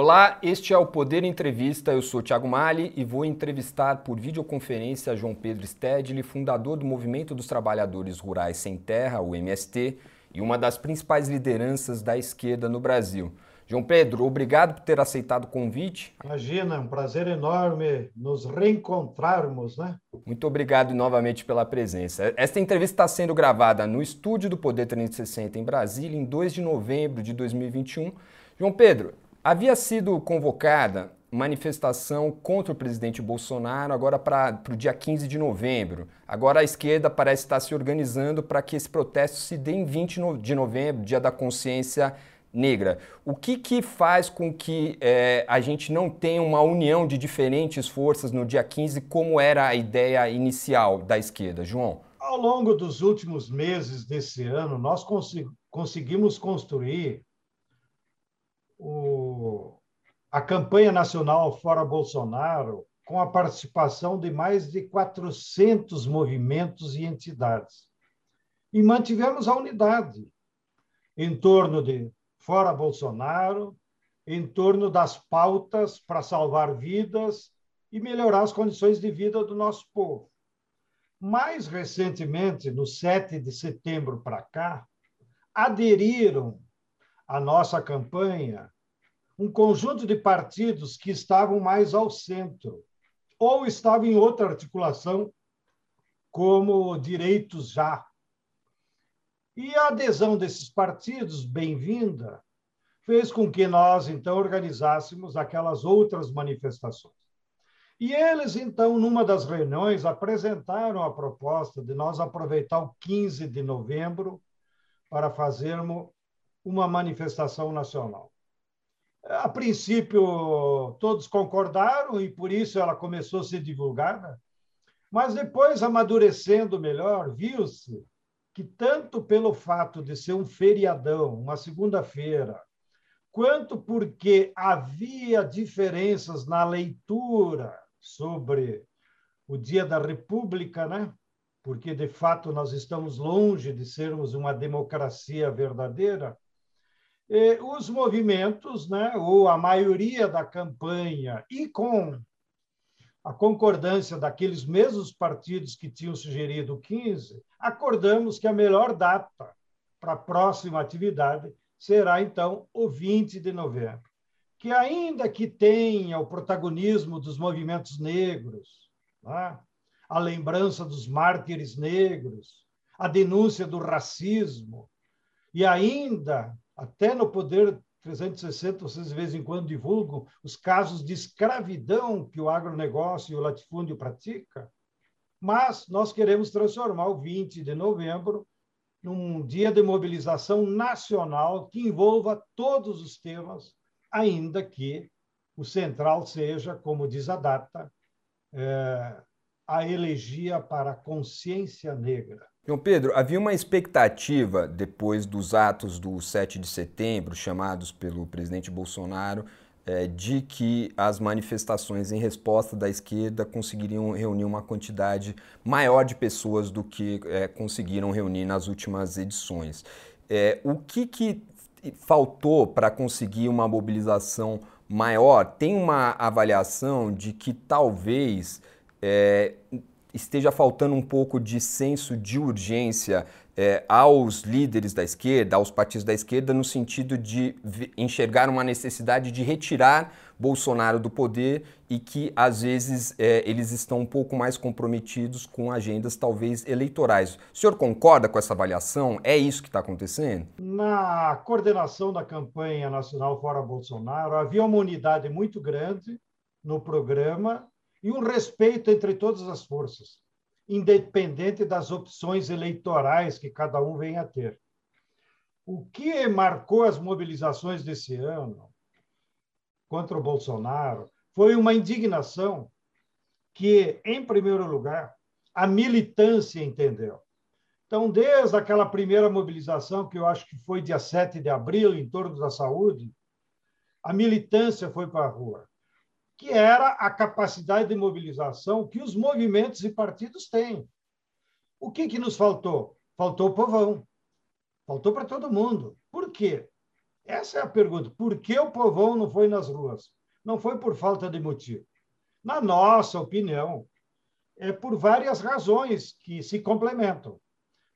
Olá, este é o Poder Entrevista. Eu sou Thiago Mali e vou entrevistar por videoconferência João Pedro Stedley, fundador do Movimento dos Trabalhadores Rurais Sem Terra, o MST, e uma das principais lideranças da esquerda no Brasil. João Pedro, obrigado por ter aceitado o convite. Imagina, é um prazer enorme nos reencontrarmos, né? Muito obrigado novamente pela presença. Esta entrevista está sendo gravada no estúdio do Poder 360 em Brasília, em 2 de novembro de 2021. João Pedro, havia sido convocada manifestação contra o presidente Bolsonaro agora para o dia 15 de novembro. Agora a esquerda parece estar se organizando para que esse protesto se dê em 20 de novembro, dia da consciência negra. O que, que faz com que é, a gente não tenha uma união de diferentes forças no dia 15, como era a ideia inicial da esquerda, João? Ao longo dos últimos meses desse ano, nós conseguimos construir o, a campanha nacional Fora Bolsonaro com a participação de mais de 400 movimentos e entidades. E mantivemos a unidade em torno de fora Bolsonaro, em torno das pautas para salvar vidas e melhorar as condições de vida do nosso povo. Mais recentemente, no 7 de setembro para cá, aderiram à nossa campanha um conjunto de partidos que estavam mais ao centro ou estavam em outra articulação, como Direitos Já, e a adesão desses partidos, bem-vinda, fez com que nós, então, organizássemos aquelas outras manifestações. E eles, então, numa das reuniões, apresentaram a proposta de nós aproveitar o 15 de novembro para fazermos uma manifestação nacional. A princípio, todos concordaram e por isso ela começou a ser divulgada, mas depois, amadurecendo melhor, viu-se que tanto pelo fato de ser um feriadão, uma segunda-feira, quanto porque havia diferenças na leitura sobre o Dia da República, né? Porque de fato nós estamos longe de sermos uma democracia verdadeira. Os movimentos, né, ou a maioria da campanha, e com a concordância daqueles mesmos partidos que tinham sugerido o 15, acordamos que a melhor data para a próxima atividade será, então, o 20 de novembro. Que, ainda que tenha o protagonismo dos movimentos negros, né? a lembrança dos mártires negros, a denúncia do racismo, e ainda, até no poder 360, vocês de vez em quando divulgam os casos de escravidão que o agronegócio e o latifúndio pratica, mas nós queremos transformar o 20 de novembro num dia de mobilização nacional que envolva todos os temas, ainda que o central seja, como diz a data, é, a elegia para a consciência negra. João Pedro, havia uma expectativa depois dos atos do 7 de setembro, chamados pelo presidente Bolsonaro, é, de que as manifestações em resposta da esquerda conseguiriam reunir uma quantidade maior de pessoas do que é, conseguiram reunir nas últimas edições. É, o que, que faltou para conseguir uma mobilização maior? Tem uma avaliação de que talvez é, esteja faltando um pouco de senso de urgência é, aos líderes da esquerda, aos partidos da esquerda, no sentido de enxergar uma necessidade de retirar Bolsonaro do poder e que, às vezes, é, eles estão um pouco mais comprometidos com agendas, talvez, eleitorais. O senhor concorda com essa avaliação? É isso que está acontecendo? Na coordenação da campanha nacional Fora Bolsonaro, havia uma unidade muito grande no programa e um respeito entre todas as forças independente das opções eleitorais que cada um venha a ter. O que marcou as mobilizações desse ano contra o Bolsonaro foi uma indignação que, em primeiro lugar, a militância entendeu. Então, desde aquela primeira mobilização, que eu acho que foi dia 7 de abril, em torno da saúde, a militância foi para a rua que era a capacidade de mobilização que os movimentos e partidos têm. O que, que nos faltou? Faltou o povão. Faltou para todo mundo. Por quê? Essa é a pergunta. Por que o povão não foi nas ruas? Não foi por falta de motivo. Na nossa opinião, é por várias razões que se complementam.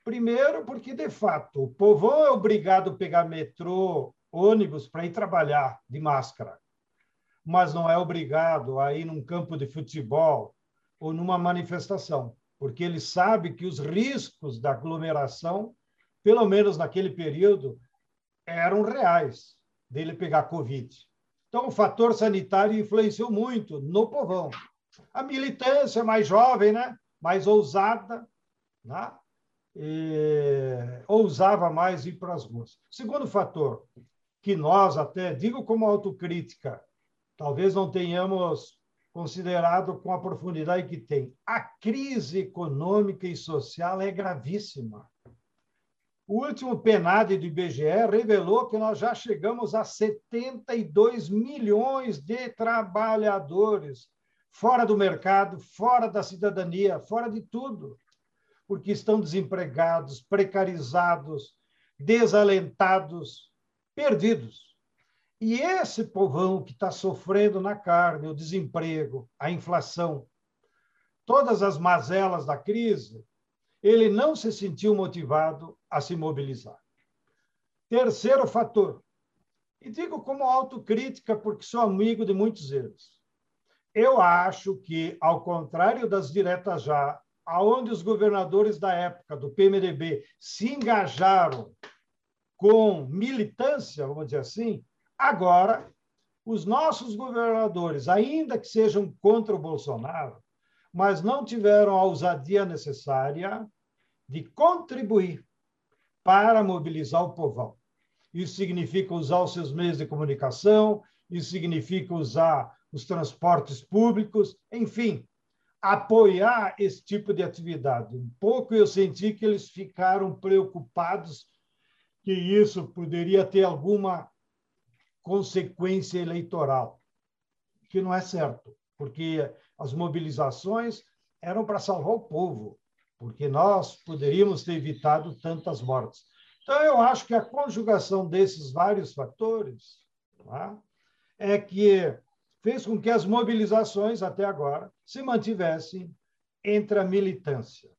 Primeiro, porque, de fato, o povão é obrigado a pegar metrô, ônibus para ir trabalhar de máscara, mas não é obrigado a ir num campo de futebol ou numa manifestação, porque ele sabe que os riscos da aglomeração, pelo menos naquele período, eram reais dele pegar Covid. Então, o fator sanitário influenciou muito no povão. A militância mais jovem, né? mais ousada, né? E, ousava mais ir para as ruas. Segundo fator, que nós até, digo como autocrítica, talvez não tenhamos considerado com a profundidade que tem. A crise econômica e social é gravíssima. O último PNAD do IBGE revelou que nós já chegamos a 72 milhões de trabalhadores fora do mercado, fora da cidadania, fora de tudo, porque estão desempregados, precarizados, desalentados, perdidos. E esse povão que está sofrendo na carne o desemprego, a inflação, todas as mazelas da crise, ele não se sentiu motivado a se mobilizar. Terceiro fator, e digo como autocrítica, porque sou amigo de muitos deles. Eu acho que, ao contrário das diretas já, aonde os governadores da época do PMDB se engajaram com militância, vamos dizer assim, agora os nossos governadores, ainda que sejam contra o Bolsonaro, mas não tiveram a ousadia necessária de contribuir para mobilizar o povão. Isso significa usar os seus meios de comunicação, isso significa usar os transportes públicos, enfim, apoiar esse tipo de atividade. Um pouco eu senti que eles ficaram preocupados que isso poderia ter alguma consequência eleitoral, que não é certo, porque as mobilizações eram para salvar o povo, porque nós poderíamos ter evitado tantas mortes. Então, eu acho que a conjugação desses vários fatores tá, é que fez com que as mobilizações, até agora, se mantivessem entre a militância.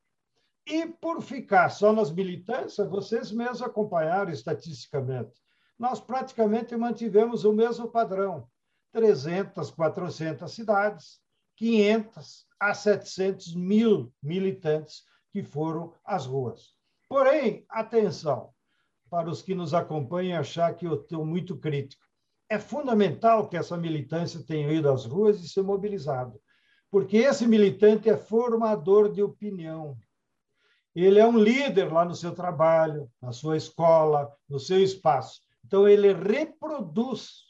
E, por ficar só nas militâncias, vocês mesmos acompanharam estatisticamente, nós praticamente mantivemos o mesmo padrão: 300, 400 cidades, 500 a 700 mil militantes que foram às ruas. Porém, atenção, para os que nos acompanham achar que eu estou muito crítico. É fundamental que essa militância tenha ido às ruas e se mobilizado, porque esse militante é formador de opinião. Ele é um líder lá no seu trabalho, na sua escola, no seu espaço. Então, ele reproduz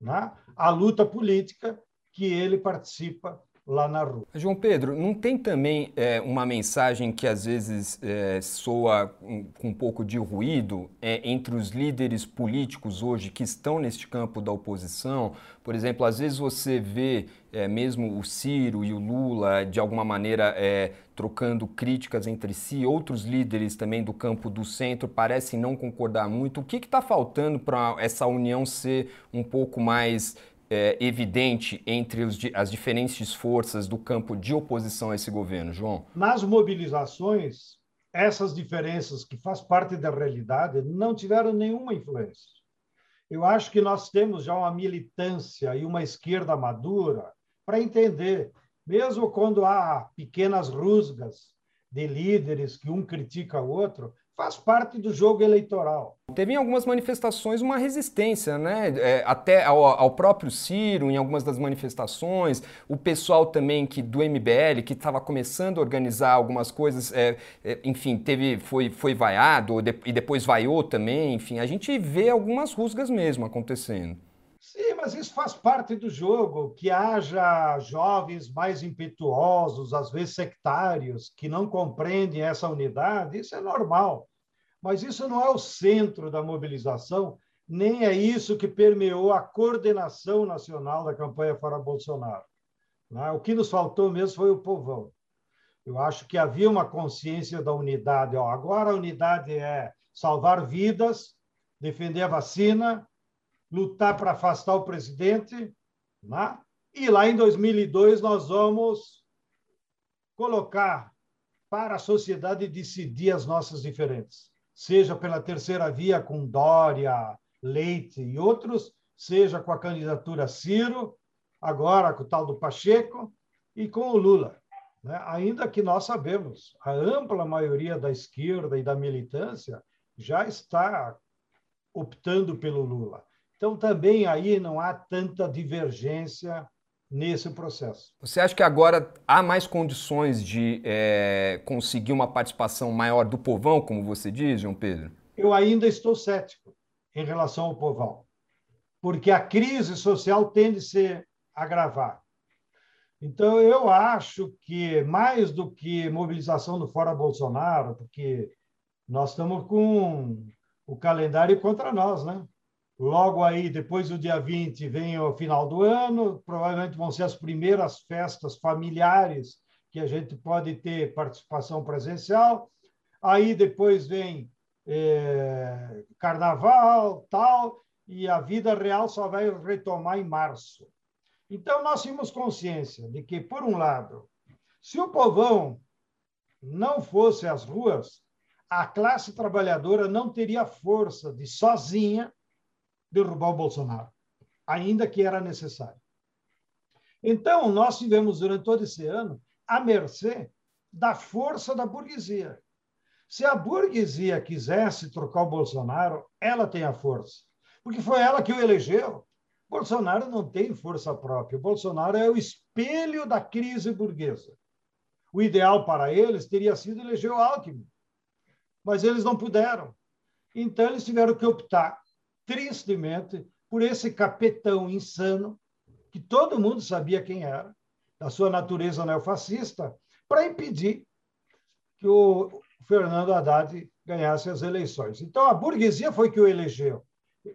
né, a luta política que ele participa lá na rua. João Pedro, não tem também é, uma mensagem que às vezes é, soa com, um pouco de ruído é, entre os líderes políticos hoje que estão neste campo da oposição? Por exemplo, às vezes você vê é, mesmo o Ciro e o Lula de alguma maneira é, trocando críticas entre si, outros líderes também do campo do centro parecem não concordar muito. O que está faltando para essa união ser um pouco mais é, evidente entre os, as diferentes forças do campo de oposição a esse governo, João? Nas mobilizações, essas diferenças que faz parte da realidade não tiveram nenhuma influência. Eu acho que nós temos já uma militância e uma esquerda madura para entender, mesmo quando há pequenas rusgas de líderes que um critica o outro, faz parte do jogo eleitoral. Teve em algumas manifestações uma resistência, né? É, até ao, ao, próprio Ciro, em algumas das manifestações, o pessoal também que do MBL, que estava começando a organizar algumas coisas, é, é, enfim, teve, foi, foi vaiado de, e depois vaiou também, enfim, a gente vê algumas rusgas mesmo acontecendo. Sim, mas isso faz parte do jogo, que haja jovens mais impetuosos, às vezes sectários, que não compreendem essa unidade, isso é normal. Mas isso não é o centro da mobilização, nem é isso que permeou a coordenação nacional da campanha Fora Bolsonaro. Né? O que nos faltou mesmo foi o povão. Eu acho que havia uma consciência da unidade. agora a unidade é salvar vidas, defender a vacina, lutar para afastar o presidente, né? e lá em 2002 nós vamos colocar para a sociedade decidir as nossas diferenças, seja pela terceira via com Dória, Leite e outros, seja com a candidatura Ciro, agora com o tal do Pacheco e com o Lula. Né? Ainda que nós sabemos, a ampla maioria da esquerda e da militância já está optando pelo Lula. Então, também aí não há tanta divergência nesse processo. Você acha que agora há mais condições de é, conseguir uma participação maior do povão, como você diz, João Pedro? Eu ainda estou cético em relação ao povão, porque a crise social tende a se agravar. Então, eu acho que mais do que mobilização do Fora Bolsonaro, porque nós estamos com o calendário contra nós, né? Logo aí, depois do dia 20, vem o final do ano, provavelmente vão ser as primeiras festas familiares que a gente pode ter participação presencial. Aí depois vem é, carnaval, tal, e a vida real só vai retomar em março. Então, nós tínhamos consciência de que, por um lado, se o povão não fosse às ruas, a classe trabalhadora não teria força de sozinha derrubar o Bolsonaro, ainda que era necessário. Então, nós tivemos durante todo esse ano a mercê da força da burguesia. Se a burguesia quisesse trocar o Bolsonaro, ela tem a força, porque foi ela que o elegeu. Bolsonaro não tem força própria. Bolsonaro é o espelho da crise burguesa. O ideal para eles teria sido eleger o Alckmin, mas eles não puderam. Então, eles tiveram que optar, tristemente, por esse capetão insano, que todo mundo sabia quem era, da sua natureza neofascista, para impedir que o Fernando Haddad ganhasse as eleições. Então, a burguesia foi que o elegeu.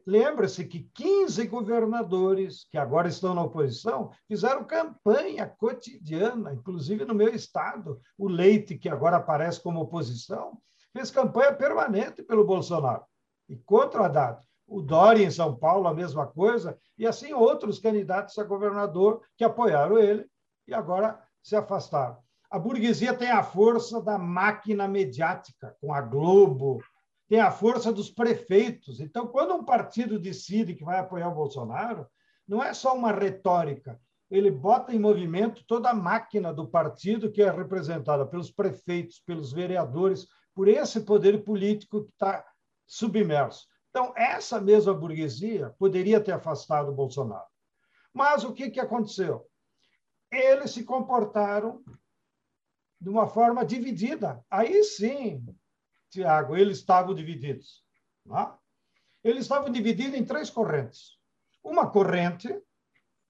Lembra-se que 15 governadores, que agora estão na oposição, fizeram campanha cotidiana, inclusive no meu estado. O Leite, que agora aparece como oposição, fez campanha permanente pelo Bolsonaro e contra o Haddad. O Dória, em São Paulo, a mesma coisa, e assim outros candidatos a governador que apoiaram ele e agora se afastaram. A burguesia tem a força da máquina mediática, com a Globo, tem a força dos prefeitos. Então, quando um partido decide que vai apoiar o Bolsonaro, não é só uma retórica, ele bota em movimento toda a máquina do partido, que é representada pelos prefeitos, pelos vereadores, por esse poder político que está submerso. Então, essa mesma burguesia poderia ter afastado o Bolsonaro. Mas o que, que aconteceu? Eles se comportaram de uma forma dividida. Aí sim, Tiago, eles estavam divididos. Não? Eles estavam divididos em três correntes. Uma corrente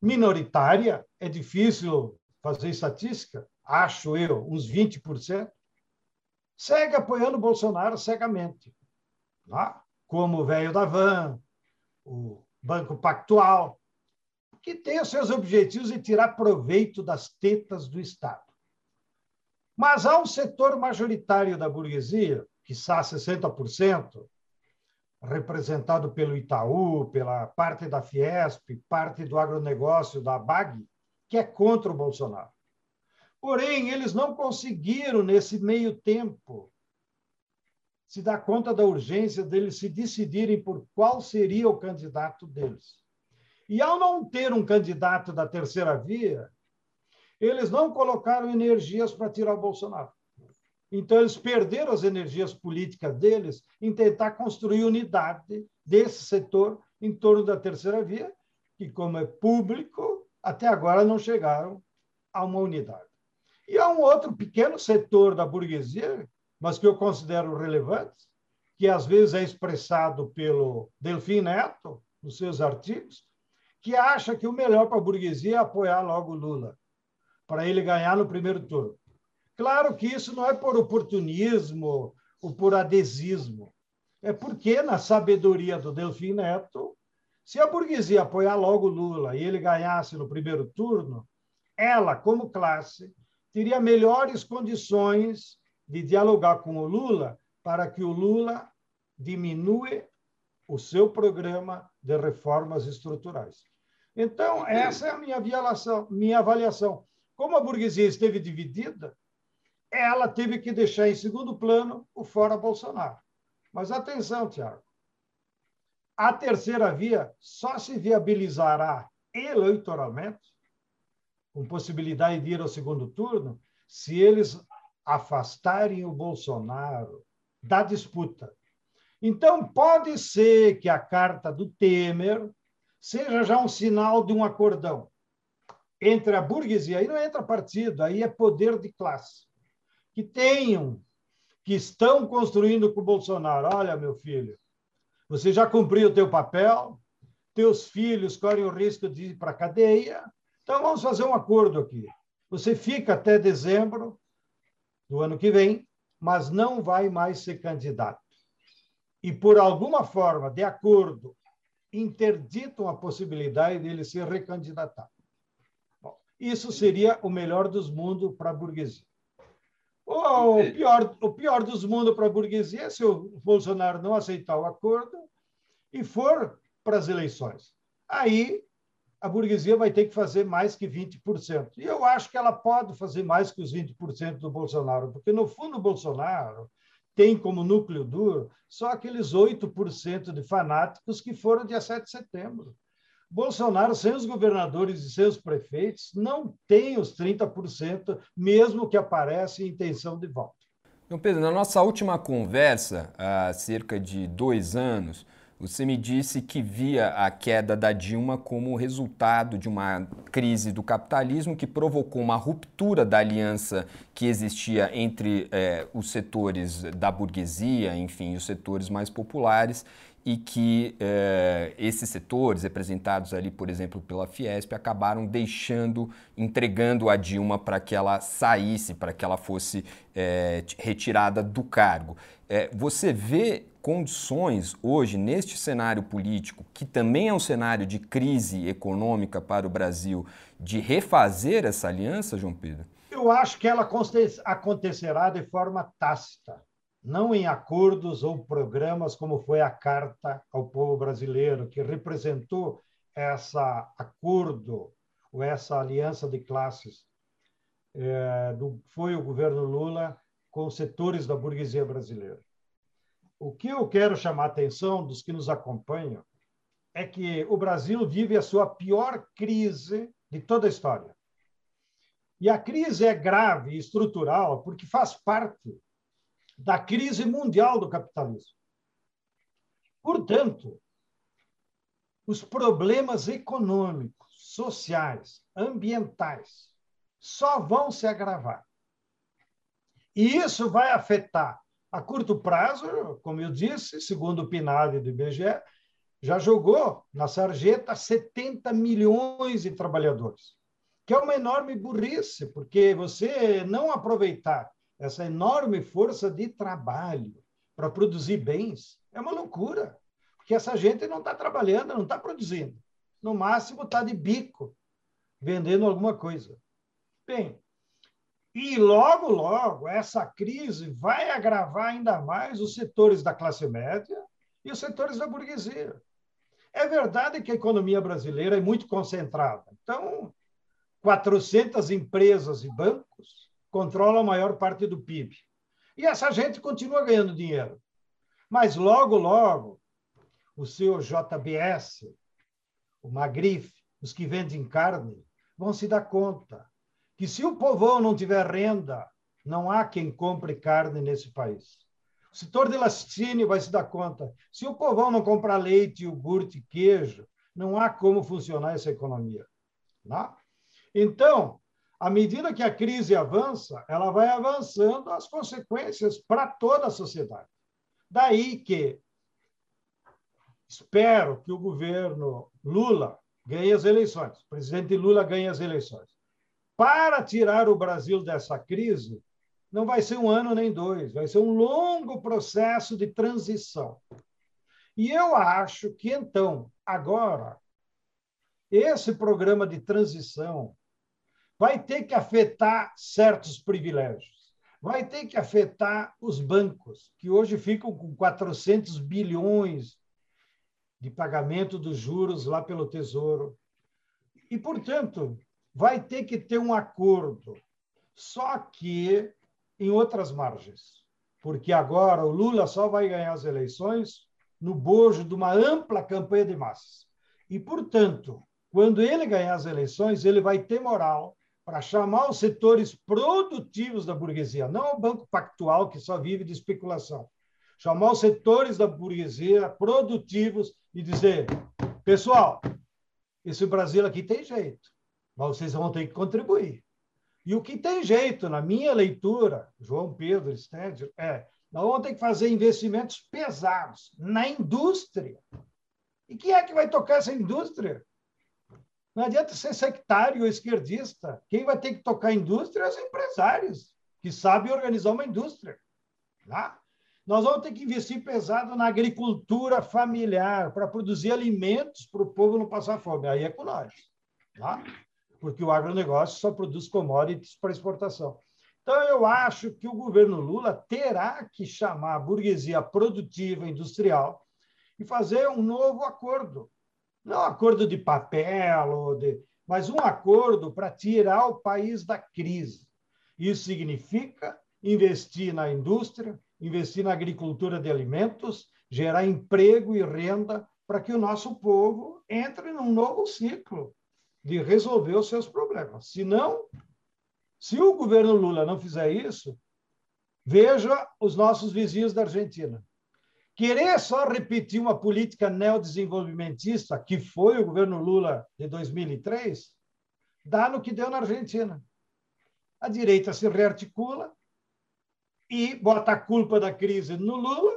minoritária, é difícil fazer estatística, acho eu, uns 20%, segue apoiando Bolsonaro cegamente. Não? Como o velho da van, o Banco Pactual, que tem os seus objetivos de tirar proveito das tetas do Estado. Mas há um setor majoritário da burguesia quiçá 60%, representado pelo Itaú, pela parte da Fiesp, parte do agronegócio da BAG, que é contra o Bolsonaro. Porém, eles não conseguiram, nesse meio tempo, se dar conta da urgência deles se decidirem por qual seria o candidato deles. E ao não ter um candidato da terceira via, eles não colocaram energias para tirar Bolsonaro. Então, eles perderam as energias políticas deles em tentar construir unidade desse setor em torno da terceira via, que, como é público, até agora não chegaram a uma unidade. E há um outro pequeno setor da burguesia, mas que eu considero relevante, que às vezes é expressado pelo Delfim Neto, nos seus artigos, que acha que o melhor para a burguesia é apoiar logo Lula, para ele ganhar no primeiro turno. Claro que isso não é por oportunismo ou por adesismo. É porque, na sabedoria do Delfim Neto, se a burguesia apoiar logo Lula e ele ganhasse no primeiro turno, ela, como classe, teria melhores condições de dialogar com o Lula para que o Lula diminua o seu programa de reformas estruturais. Então, essa é a minha avaliação. Minha avaliação. Como a burguesia esteve dividida, ela teve que deixar em segundo plano o fora Bolsonaro. Mas atenção, Tiago. A terceira via só se viabilizará eleitoralmente, com possibilidade de ir ao segundo turno, se eles afastarem o Bolsonaro da disputa. Então, pode ser que a carta do Temer seja já um sinal de um acordão entre a burguesia, aí não entra partido, aí é poder de classe, que tenham, que estão construindo com o Bolsonaro. Olha, meu filho, você já cumpriu o teu papel, teus filhos correm o risco de ir para a cadeia, então vamos fazer um acordo aqui. Você fica até dezembro do ano que vem, mas não vai mais ser candidato. E por alguma forma, de acordo interditam a possibilidade dele se recandidatar. Bom, isso seria o melhor dos mundos para a burguesia. O pior, o pior dos mundos para a burguesia é se o Bolsonaro não aceitar o acordo e for para as eleições. Aí a burguesia vai ter que fazer mais que 20%. E eu acho que ela pode fazer mais que os 20% do Bolsonaro, porque, no fundo, o Bolsonaro tem como núcleo duro só aqueles 8% de fanáticos que foram dia 7 de setembro. Bolsonaro, sem os governadores e seus prefeitos, não tem os 30%, mesmo que apareça em intenção de voto. Então, Pedro, na nossa última conversa, há cerca de dois anos, você me disse que via a queda da Dilma como resultado de uma crise do capitalismo que provocou uma ruptura da aliança que existia entre eh, os setores da burguesia, enfim, os setores mais populares, e que eh, esses setores, representados ali, por exemplo, pela Fiesp, acabaram deixando, entregando a Dilma para que ela saísse, para que ela fosse eh, retirada do cargo. você vê condições hoje, neste cenário político, que também é um cenário de crise econômica para o Brasil, de refazer essa aliança, João Pedro? Eu acho que ela acontecerá de forma tácita, não em acordos ou programas, como foi a Carta ao Povo Brasileiro, que representou essa acordo ou essa aliança de classes. É, do, foi o governo Lula com setores da burguesia brasileira. O que eu quero chamar a atenção dos que nos acompanham é que o Brasil vive a sua pior crise de toda a história. E a crise é grave estrutural porque faz parte da crise mundial do capitalismo. Portanto, os problemas econômicos, sociais, ambientais só vão se agravar. E isso vai afetar a curto prazo, como eu disse, segundo o PNAD do IBGE, já jogou na sarjeta 70 milhões de trabalhadores, que é uma enorme burrice, porque você não aproveitar essa enorme força de trabalho para produzir bens é uma loucura, porque essa gente não está trabalhando, não está produzindo. No máximo está de bico, vendendo alguma coisa. Bem, e logo, logo, essa crise vai agravar ainda mais os setores da classe média e os setores da burguesia. É verdade que a economia brasileira é muito concentrada. Então, 400 empresas e bancos controlam a maior parte do PIB. E essa gente continua ganhando dinheiro. Mas logo, logo, o seu JBS, o Magrif, os que vendem carne, vão se dar conta que se o povão não tiver renda, não há quem compre carne nesse país. O setor de laticínio vai se dar conta. Se o povão não comprar leite, iogurte, queijo, não há como funcionar essa economia. Não? Né? Então, à medida que a crise avança, ela vai avançando as consequências para toda a sociedade. Daí que espero que o governo Lula ganhe as eleições, o presidente Lula ganhe as eleições para tirar o Brasil dessa crise, não vai ser um ano nem dois, vai ser um longo processo de transição. E eu acho que, então, agora, esse programa de transição vai ter que afetar certos privilégios, vai ter que afetar os bancos, que hoje ficam com 400 bilhões de pagamento dos juros lá pelo Tesouro. E, portanto, vai ter que ter um acordo, só que em outras margens. Porque agora o Lula só vai ganhar as eleições no bojo de uma ampla campanha de massas. E, portanto, quando ele ganhar as eleições, ele vai ter moral para chamar os setores produtivos da burguesia, não o banco pactual que só vive de especulação. Chamar os setores da burguesia produtivos e dizer: pessoal, esse Brasil aqui tem jeito, mas vocês vão ter que contribuir. E o que tem jeito, na minha leitura, João Pedro Stedger, é nós vamos ter que fazer investimentos pesados na indústria. E quem é que vai tocar essa indústria? Não adianta ser sectário ou esquerdista. Quem vai ter que tocar a indústria é os empresários, que sabem organizar uma indústria. Tá? Nós vamos ter que investir pesado na agricultura familiar para produzir alimentos para o povo não passar fome. Aí é com nós. Tá? Porque o agronegócio só produz commodities para exportação. Então, eu acho que o governo Lula terá que chamar a burguesia produtiva industrial e fazer um novo acordo não acordo de papel, de, mas um acordo para tirar o país da crise. Isso significa investir na indústria, investir na agricultura de alimentos, gerar emprego e renda para que o nosso povo entre num novo ciclo de resolver os seus problemas. Se não, se o governo Lula não fizer isso, veja os nossos vizinhos da Argentina. Querer só repetir uma política neodesenvolvimentista, que foi o governo Lula de 2003, dá no que deu na Argentina. A direita se rearticula e bota a culpa da crise no Lula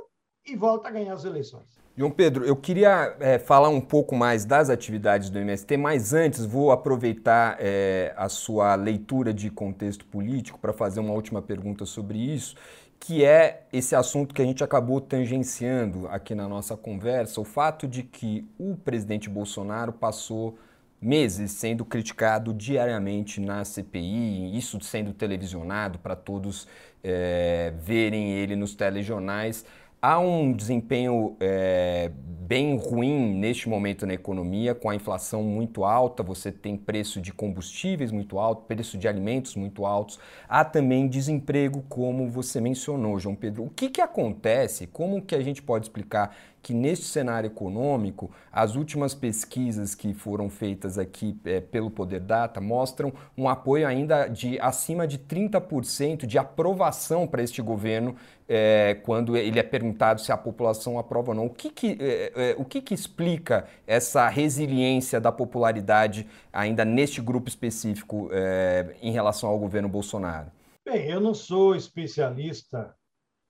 e volta a ganhar as eleições. João Pedro, eu queria é, falar um pouco mais das atividades do MST, mas antes vou aproveitar é, a sua leitura de contexto político para fazer uma última pergunta sobre isso que é esse assunto que a gente acabou tangenciando aqui na nossa conversa, o fato de que o presidente Bolsonaro passou meses sendo criticado diariamente na CPI, isso sendo televisionado para todos é, verem ele nos telejornais há um desempenho é, bem ruim neste momento na economia, com a inflação muito alta, você tem preço de combustíveis muito alto, preço de alimentos muito altos, há também desemprego, como você mencionou, João Pedro. O que, que acontece? Como que a gente pode explicar que neste cenário econômico, as últimas pesquisas que foram feitas aqui é, pelo Poder Data mostram um apoio ainda de acima de 30% de aprovação para este governo é, quando ele é perguntado se a população aprova ou não. O que, que, é, é, o que, que explica essa resiliência da popularidade ainda neste grupo específico é, em relação ao governo Bolsonaro? Bem, eu não sou especialista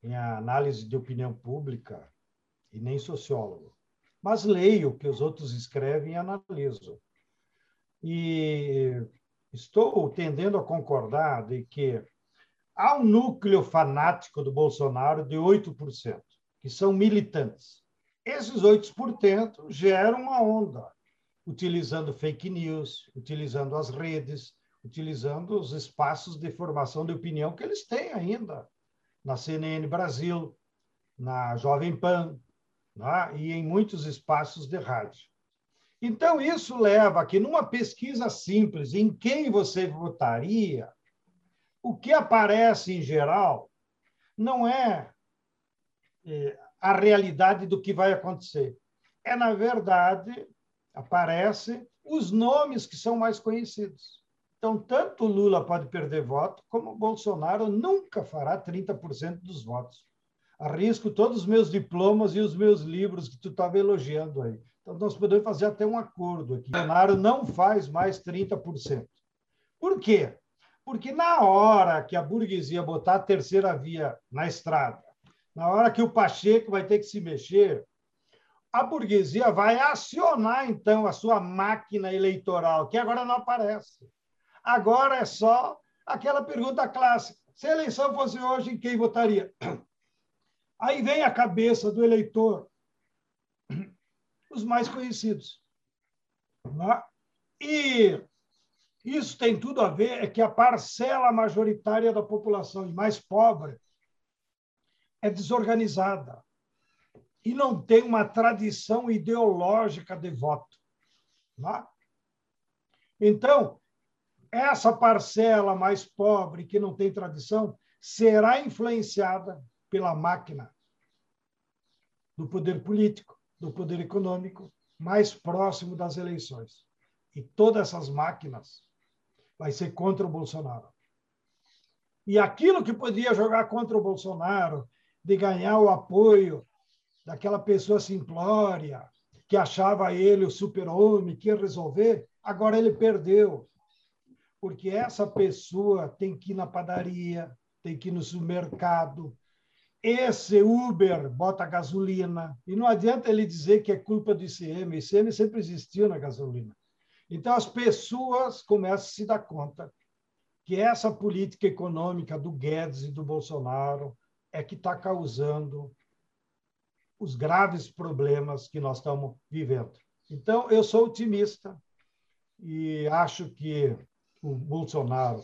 em análise de opinião pública e nem sociólogo, mas leio o que os outros escrevem e analiso. E estou tendendo a concordar de que há um núcleo fanático do Bolsonaro de 8%, que são militantes. Esses 8% geram uma onda, utilizando fake news, utilizando as redes, utilizando os espaços de formação de opinião que eles têm ainda, na CNN Brasil, na Jovem Pan, né? e em muitos espaços de rádio. Então, isso leva a que, numa pesquisa simples, em quem você votaria, o que aparece em geral não é, é a realidade do que vai acontecer. É, na verdade, aparece os nomes que são mais conhecidos. Então, tanto Lula pode perder voto, como Bolsonaro nunca fará 30% dos votos arrisco todos os meus diplomas e os meus livros que tu estava elogiando aí. Então, nós podemos fazer até um acordo aqui. Bolsonaro não faz mais 30%. Por quê? Porque na hora que a burguesia botar a terceira via na estrada, na hora que o Pacheco vai ter que se mexer, a burguesia vai acionar, então, a sua máquina eleitoral, que agora não aparece. Agora é só aquela pergunta clássica. Se a eleição fosse hoje, em quem votaria? Aí vem a cabeça do eleitor, os mais conhecidos. Né? E isso tem tudo a ver é que a parcela majoritária da população e mais pobre é desorganizada. e não tem uma tradição ideológica de voto. Tá? Então, essa parcela mais pobre, que não tem tradição, será influenciada pela máquina do poder político, do poder econômico, mais próximo das eleições. E todas essas máquinas vai ser contra o Bolsonaro. E aquilo que podia jogar contra o Bolsonaro, de ganhar o apoio daquela pessoa simplória, que achava ele o super-homem, que ia resolver, agora ele perdeu. Porque essa pessoa tem que ir na padaria, tem que ir no supermercado. Esse Uber bota gasolina. E não adianta ele dizer que é culpa do ICM. O ICM sempre existiu na gasolina. Então, as pessoas começam a se dar conta que essa política econômica do Guedes e do Bolsonaro é que está causando os graves problemas que nós estamos vivendo. Então, eu sou otimista e acho que o Bolsonaro,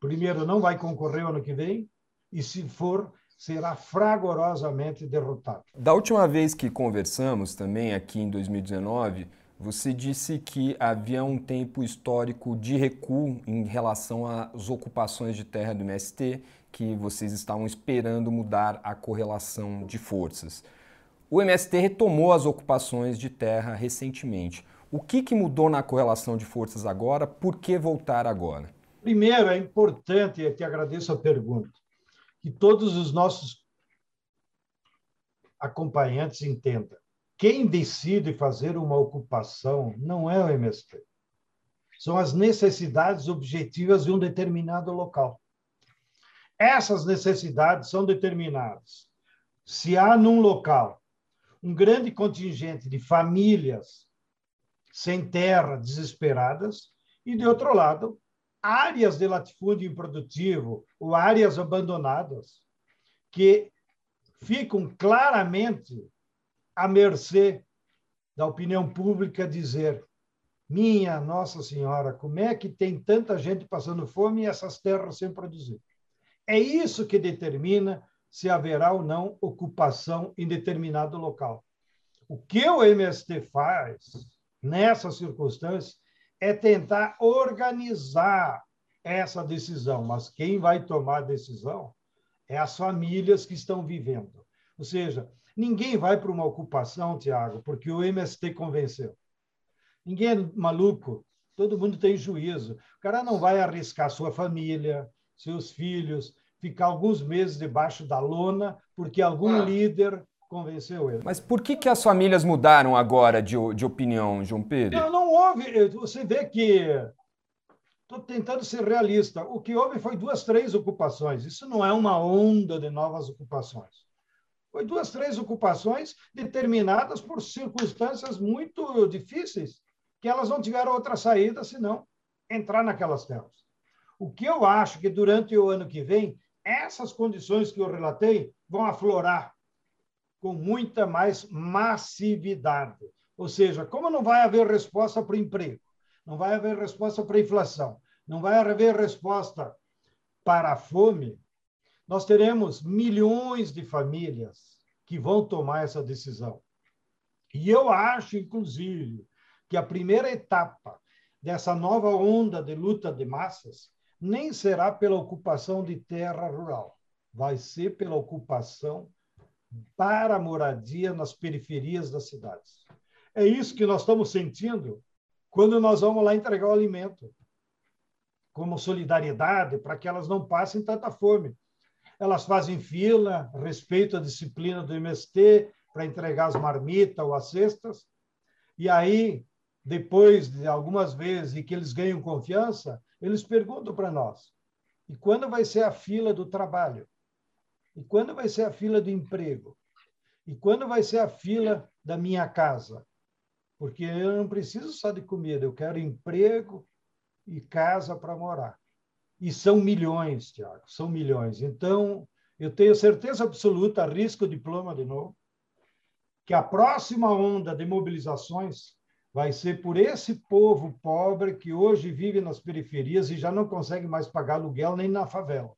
primeiro, não vai concorrer ano que vem, e se for, será fragorosamente derrotado. Da última vez que conversamos, também aqui em 2019, você disse que havia um tempo histórico de recuo em relação às ocupações de terra do MST, que vocês estavam esperando mudar a correlação de forças. O MST retomou as ocupações de terra recentemente. O que, que mudou na correlação de forças agora? Por que voltar agora? Primeiro, é importante, e te agradeço a pergunta, que todos os nossos acompanhantes entendam quem decide fazer uma ocupação não é o MST. São as necessidades objetivas de um determinado local. Essas necessidades são determinadas. Se há num local um grande contingente de famílias sem terra, desesperadas, e, de outro lado, áreas de latifúndio improdutivo ou áreas abandonadas que ficam claramente à mercê da opinião pública dizer: minha Nossa Senhora, como é que tem tanta gente passando fome e essas terras sem produzir? É isso que determina se haverá ou não ocupação em determinado local. O que o MST faz nessas circunstâncias é tentar organizar essa decisão, mas quem vai tomar a decisão é as famílias que estão vivendo. Ou seja, Ninguém vai para uma ocupação, Tiago, porque o MST convenceu. Ninguém é maluco, todo mundo tem juízo. O cara não vai arriscar sua família, seus filhos, ficar alguns meses debaixo da lona porque algum ah. líder convenceu ele. Mas por que, que as famílias mudaram agora de, de opinião, João Pedro? Não, não houve. Você vê que. Estou tentando ser realista. O que houve foi duas, três ocupações. Isso não é uma onda de novas ocupações. Foi duas, três ocupações determinadas por circunstâncias muito difíceis, que elas não tiveram outra saída senão entrar naquelas terras. O que eu acho que durante o ano que vem, essas condições que eu relatei vão aflorar com muita mais massividade. Ou seja, como não vai haver resposta para o emprego, não vai haver resposta para a inflação, não vai haver resposta para a fome, nós teremos milhões de famílias que vão tomar essa decisão. E eu acho, inclusive, que a primeira etapa dessa nova onda de luta de massas nem será pela ocupação de terra rural, vai ser pela ocupação para a moradia nas periferias das cidades. É isso que nós estamos sentindo quando nós vamos lá entregar o alimento, como solidariedade para que elas não passem tanta fome elas fazem fila, respeitam a disciplina do MST para entregar as marmitas ou as cestas, e aí, depois de algumas vezes e que eles ganham confiança, eles perguntam para nós: e quando vai ser a fila do trabalho? E quando vai ser a fila do emprego? E quando vai ser a fila da minha casa? Porque eu não preciso só de comida, eu quero emprego e casa para morar. E são milhões, Tiago, são milhões. Então, eu tenho certeza absoluta, arrisco o diploma de novo, que a próxima onda de mobilizações vai ser por esse povo pobre que hoje vive nas periferias e já não consegue mais pagar aluguel nem na favela.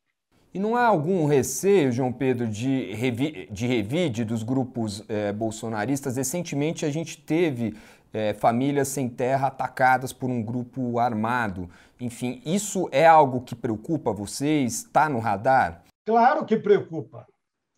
E não há algum receio, João Pedro, de, revi de revide dos grupos eh, bolsonaristas? Recentemente a gente teve eh, famílias sem terra atacadas por um grupo armado. Enfim, isso é algo que preocupa vocês? Está no radar? Claro que preocupa.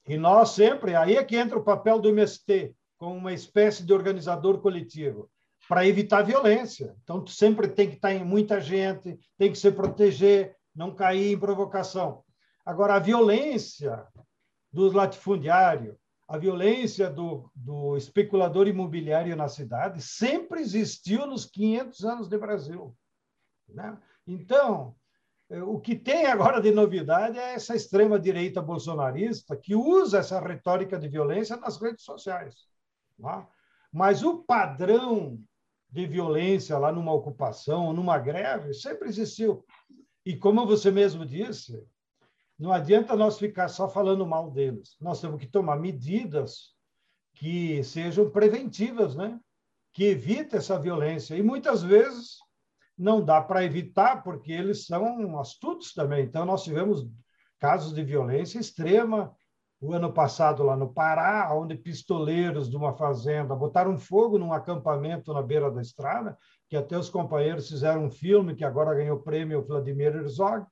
E nós sempre, aí é que entra o papel do MST, como uma espécie de organizador coletivo, para evitar violência. Então, sempre tem que estar em muita gente, tem que se proteger, não cair em provocação. Agora, a violência do latifundiário, a violência do, do especulador imobiliário na cidade sempre existiu nos 500 anos de Brasil. Né? Então, eh, o que tem agora de novidade é essa extrema-direita bolsonarista que usa essa retórica de violência nas redes sociais. Né? Mas o padrão de violência lá numa ocupação, numa greve, sempre existiu. E como você mesmo disse, não adianta nós ficar só falando mal deles. Nós temos que tomar medidas que sejam preventivas, né? que evitem essa violência. E muitas vezes não dá para evitar, porque eles são astutos também. Então, nós tivemos casos de violência extrema. O ano passado, lá no Pará, onde pistoleiros de uma fazenda botaram fogo num acampamento na beira da estrada, que até os companheiros fizeram um filme que agora ganhou o prêmio Vladimir Herzog.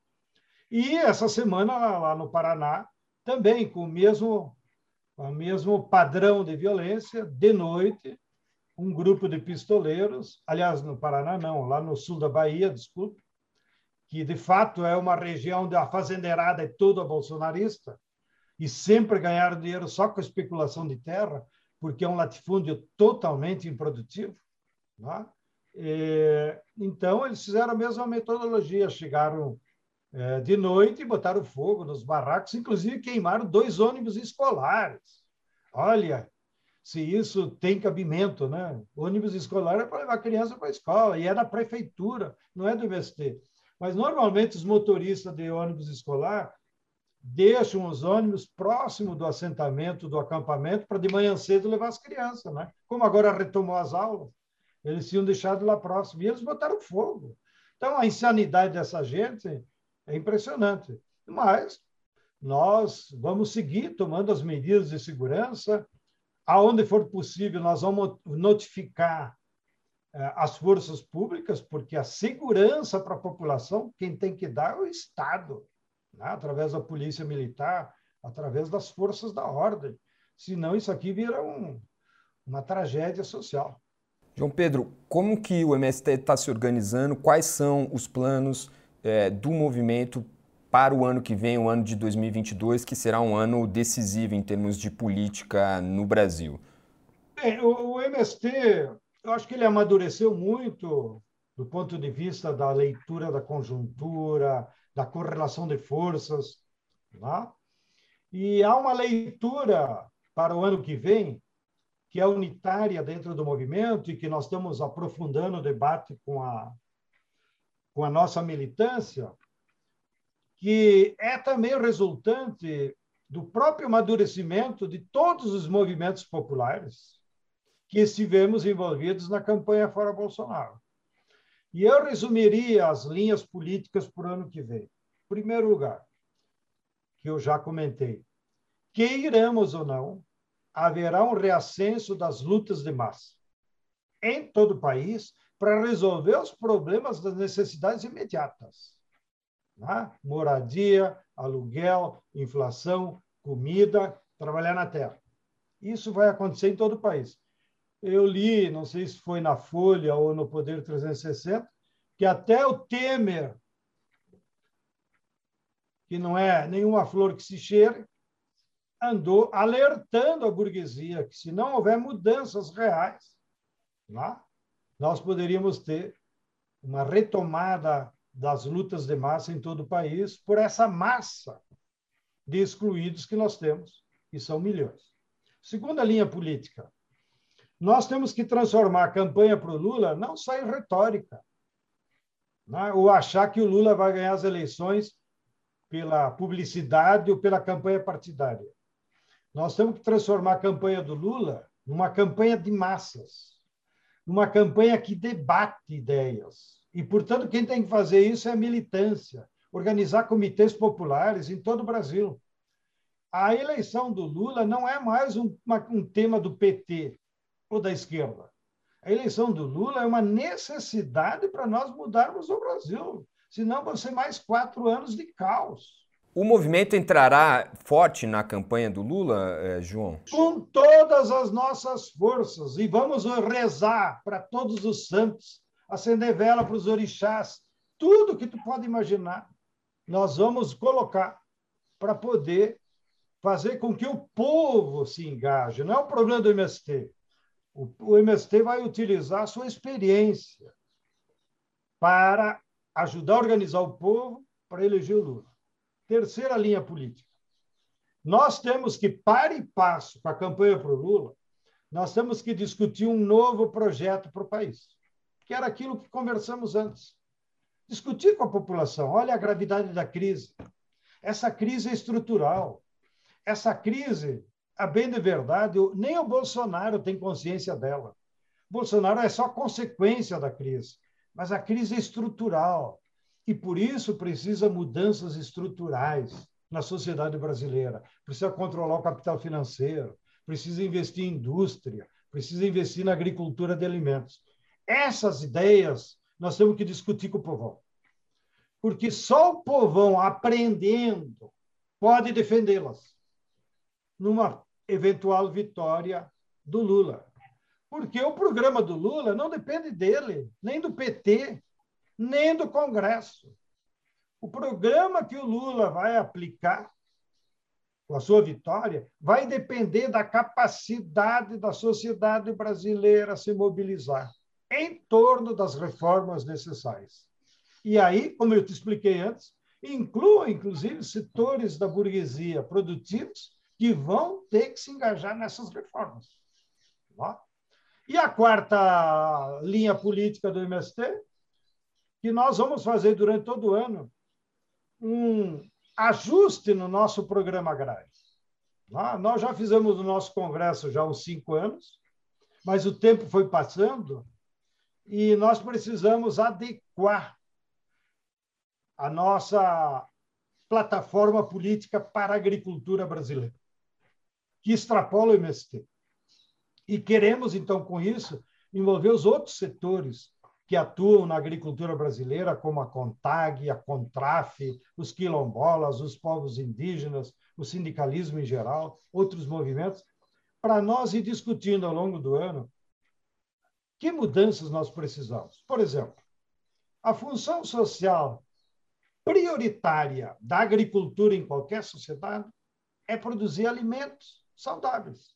E essa semana, lá no Paraná, também com o mesmo, o mesmo padrão de violência, de noite, um grupo de pistoleiros, aliás, no Paraná não, lá no sul da Bahia, desculpe, que de fato é uma região onde a fazendeirada é toda bolsonarista, e sempre ganharam dinheiro só com especulação de terra, porque é um latifúndio totalmente improdutivo. Né? E, então, eles fizeram a mesma metodologia, chegaram é, de noite botaram fogo nos barracos, inclusive queimaram dois ônibus escolares. Olha, se isso tem cabimento, né? ônibus escolar é para levar criança para a escola, e é da prefeitura, não é do MST. Mas, normalmente, os motoristas de ônibus escolar deixam os ônibus próximo do assentamento, do acampamento, para de manhã cedo levar as crianças. Né? Como agora retomou as aulas, eles tinham deixado lá próximo, e eles botaram fogo. Então, a insanidade dessa gente é impressionante. Mas nós vamos seguir tomando as medidas de segurança. Aonde for possível, nós vamos notificar eh, as forças públicas, porque a segurança para a população, quem tem que dar é o Estado, né? através da polícia militar, através das forças da ordem. Senão, isso aqui vira um, uma tragédia social. João Pedro, como que o MST está se organizando? Quais são os planos é, do movimento para o ano que vem, o ano de 2022, que será um ano decisivo em termos de política no Brasil? Bem, o, o MST, eu acho que ele amadureceu muito do ponto de vista da leitura da conjuntura, da correlação de forças. Né? E há uma leitura para o ano que vem que é unitária dentro do movimento e que nós estamos aprofundando o debate com a com a nossa militância, que é também resultante do próprio amadurecimento de todos os movimentos populares que estivemos envolvidos na campanha Fora Bolsonaro. E eu resumiria as linhas políticas para o ano que vem. Em primeiro lugar, que eu já comentei, queiramos ou não, haverá um reascenso das lutas de massa em todo o país para resolver os problemas das necessidades imediatas. Né? Moradia, aluguel, inflação, comida, trabalhar na terra. Isso vai acontecer em todo o país. Eu li, não sei se foi na Folha ou no Poder 360, que até o Temer, que não é nenhuma flor que se cheire, andou alertando a burguesia que se não houver mudanças reais, né, nós poderíamos ter uma retomada das lutas de massa em todo o país por essa massa de excluídos que nós temos, que são milhões. Segunda linha política. Nós temos que transformar a campanha para o Lula não só em retórica, né? ou achar que o Lula vai ganhar as eleições pela publicidade ou pela campanha partidária. Nós temos que transformar a campanha do Lula numa campanha de massas numa campanha que debate ideias. E, portanto, quem tem que fazer isso é a militância, organizar comitês populares em todo o Brasil. A eleição do Lula não é mais um, uma, um tema do PT ou da esquerda. A eleição do Lula é uma necessidade para nós mudarmos o Brasil. Senão vão ser mais quatro anos de caos. O movimento entrará forte na campanha do Lula, eh, João? Com todas as nossas forças. E vamos rezar para todos os santos, acender vela para os orixás, tudo que tu pode imaginar. Nós vamos colocar para poder fazer com que o povo se engaje. Não é o problema do MST. O, MST vai utilizar a sua experiência para ajudar a organizar o povo para eleger o Lula. Terceira linha política. Nós temos que, para e passo com a campanha para o Lula, nós temos que discutir um novo projeto para o país, que era aquilo que conversamos antes. Discutir com a população. Olha a gravidade da crise. Essa crise é estrutural. Essa crise a bem de verdade, nem o Bolsonaro tem consciência dela. Bolsonaro é só consequência da crise, mas a crise é estrutural e por isso precisa mudanças estruturais na sociedade brasileira. Precisa controlar o capital financeiro, precisa investir em indústria, precisa investir na agricultura de alimentos. Essas ideias nós temos que discutir com o povão. Porque só o povão aprendendo pode defendê-las numa eventual vitória do Lula. Porque o programa do Lula não depende dele, nem do PT, nem do Congresso. O programa que o Lula vai aplicar com a sua vitória vai depender da capacidade da sociedade brasileira se mobilizar em torno das reformas necessárias. E aí, como eu te expliquei antes, inclua, inclusive, setores da burguesia produtivos que vão ter que se engajar nessas reformas. E a quarta linha política do MST, que nós vamos fazer durante todo o ano um ajuste no nosso programa agrário. Tá? Nós já fizemos o nosso congresso já há uns cinco anos, mas o tempo foi passando e nós precisamos adequar a nossa plataforma política para a agricultura brasileira que extrapola o MST. E queremos, então, com isso, envolver os outros setores que atuam na agricultura brasileira, como a CONTAG, a CONTRAF, os quilombolas, os povos indígenas, o sindicalismo em geral, outros movimentos, para nós ir discutindo ao longo do ano que mudanças nós precisamos. Por exemplo, a função social prioritária da agricultura em qualquer sociedade é produzir alimentos saudáveis.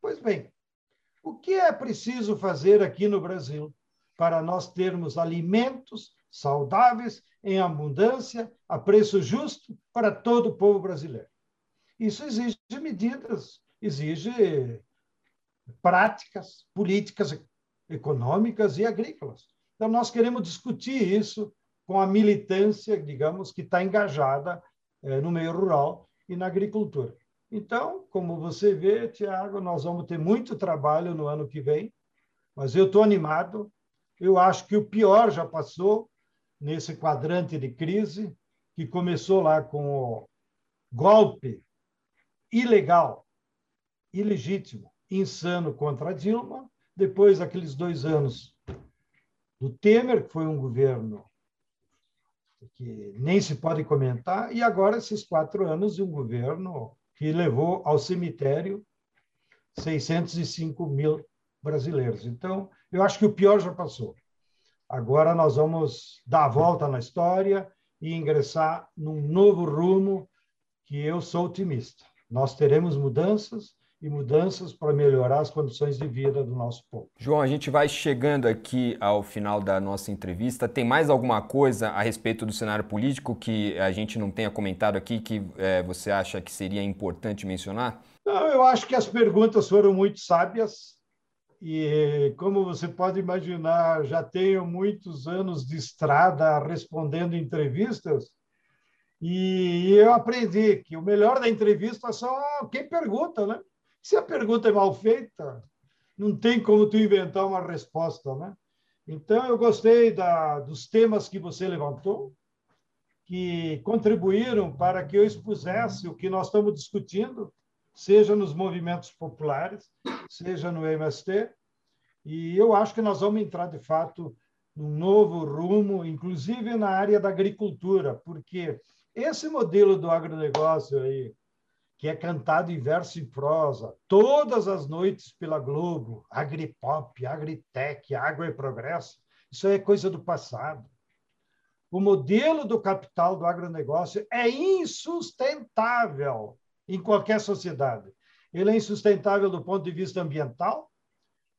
Pois bem, o que é preciso fazer aqui no Brasil para nós termos alimentos saudáveis em abundância, a preço justo para todo o povo brasileiro? Isso exige medidas, exige práticas, políticas econômicas e agrícolas. Então, nós queremos discutir isso com a militância, digamos, que está engajada eh, no meio rural e na agricultura. Então, como você vê, Tiago, nós vamos ter muito trabalho no ano que vem, mas eu estou animado. Eu acho que o pior já passou nesse quadrante de crise, que começou lá com o golpe ilegal, ilegítimo, insano contra Dilma, depois aqueles dois anos do Temer, que foi um governo que nem se pode comentar, e agora esses quatro anos de um governo que levou ao cemitério 605 mil brasileiros. Então, eu acho que o pior já passou. Agora nós vamos dar a volta na história e ingressar num novo rumo que eu sou otimista. Nós teremos mudanças e mudanças para melhorar as condições de vida do nosso povo. João, a gente vai chegando aqui ao final da nossa entrevista. Tem mais alguma coisa a respeito do cenário político que a gente não tenha comentado aqui que é, você acha que seria importante mencionar? Não, eu acho que as perguntas foram muito sábias e, como você pode imaginar, já tenho muitos anos de estrada respondendo entrevistas e eu aprendi que o melhor da entrevista são quem pergunta, né? Se a pergunta é mal feita, não tem como tu inventar uma resposta, né? Então, eu gostei da, dos temas que você levantou. que contribuíram para que eu expusesse o que nós estamos discutindo, seja nos movimentos populares, seja no MST. E eu acho que nós vamos entrar, de fato, num novo rumo, inclusive na área da agricultura, porque esse modelo do agronegócio aí, que é cantado em verso e prosa, todas as noites pela Globo, agripop, agritech, água e progresso, isso é coisa do passado o modelo do capital do agronegócio é insustentável em qualquer sociedade. Ele é insustentável do ponto de vista ambiental,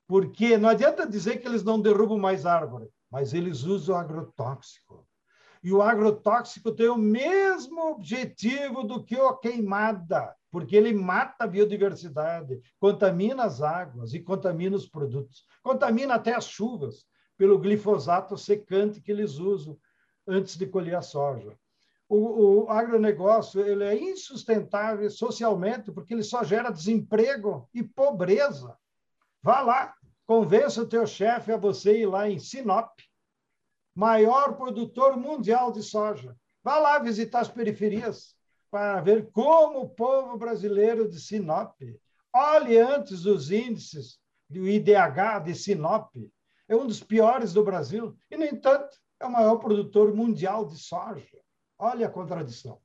porque não adianta dizer que eles não derrubam mais árvore, mas eles usam agrotóxico. E o agrotóxico tem o mesmo objetivo do que a queimada, porque ele mata a biodiversidade, contamina as águas e contamina os produtos, contamina até as chuvas pelo glifosato secante que eles usam antes de colher a soja. O, o agronegócio ele é insustentável socialmente porque ele só gera desemprego e pobreza. Vá lá, convença o teu chefe a você ir lá em Sinop, maior produtor mundial de soja. Vá lá visitar as periferias para ver como o povo brasileiro de Sinop. Olhe antes os índices do IDH de Sinop. É um dos piores do Brasil. E, no entanto, é o maior produtor mundial de soja. Olha a contradição.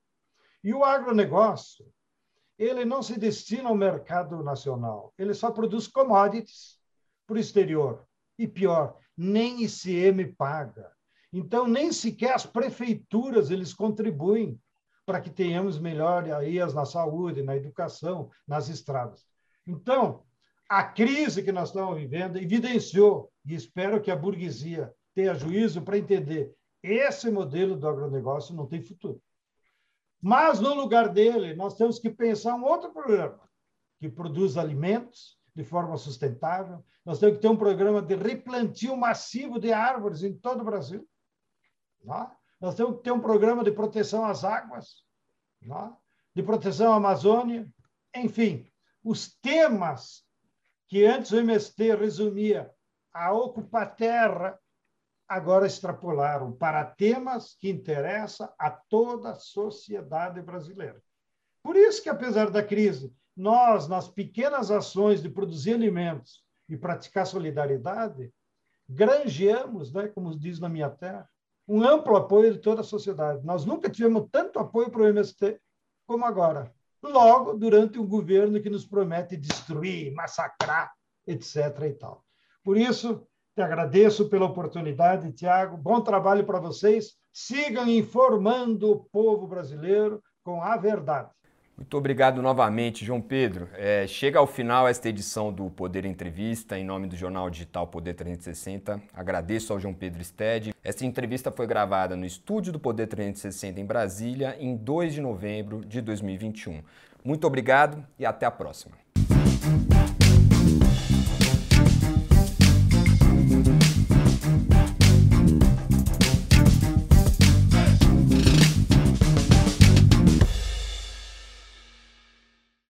E o agronegócio, ele não se destina ao mercado nacional, ele só produz commodities para o exterior. E pior, nem ICM paga. Então, nem sequer as prefeituras eles contribuem para que tenhamos melhorias na saúde, na educação, nas estradas. Então, a crise que nós estamos vivendo evidenciou, e espero que a burguesia tenha juízo para entender esse modelo do agronegócio não tem futuro. Mas, no lugar dele, nós temos que pensar um outro programa que produz alimentos de forma sustentável. Nós temos que ter um programa de replantio massivo de árvores em todo o Brasil. É? Nós temos que ter um programa de proteção às águas? É? de proteção à Amazônia. Enfim, os temas que antes o MST resumia a ocupar terra agora extrapolaram para temas que interessam a toda a sociedade brasileira. Por isso que, apesar da crise, nós, nas pequenas ações de produzir alimentos e praticar solidariedade, granjeamos, né, como diz na minha terra, um amplo apoio de toda a sociedade. Nós nunca tivemos tanto apoio para o MST como agora. Logo, durante um governo que nos promete destruir, massacrar, etc. e tal. Por isso, te agradeço pela oportunidade, Tiago. Bom trabalho para vocês. Sigam informando o povo brasileiro com a verdade. Muito obrigado novamente, João Pedro. É, chega ao final esta edição do Poder Entrevista, em nome do jornal digital Poder 360. Agradeço ao João Pedro Stede. Esta entrevista foi gravada no estúdio do Poder 360 em Brasília, em 2 de novembro de 2021. Muito obrigado e até a próxima.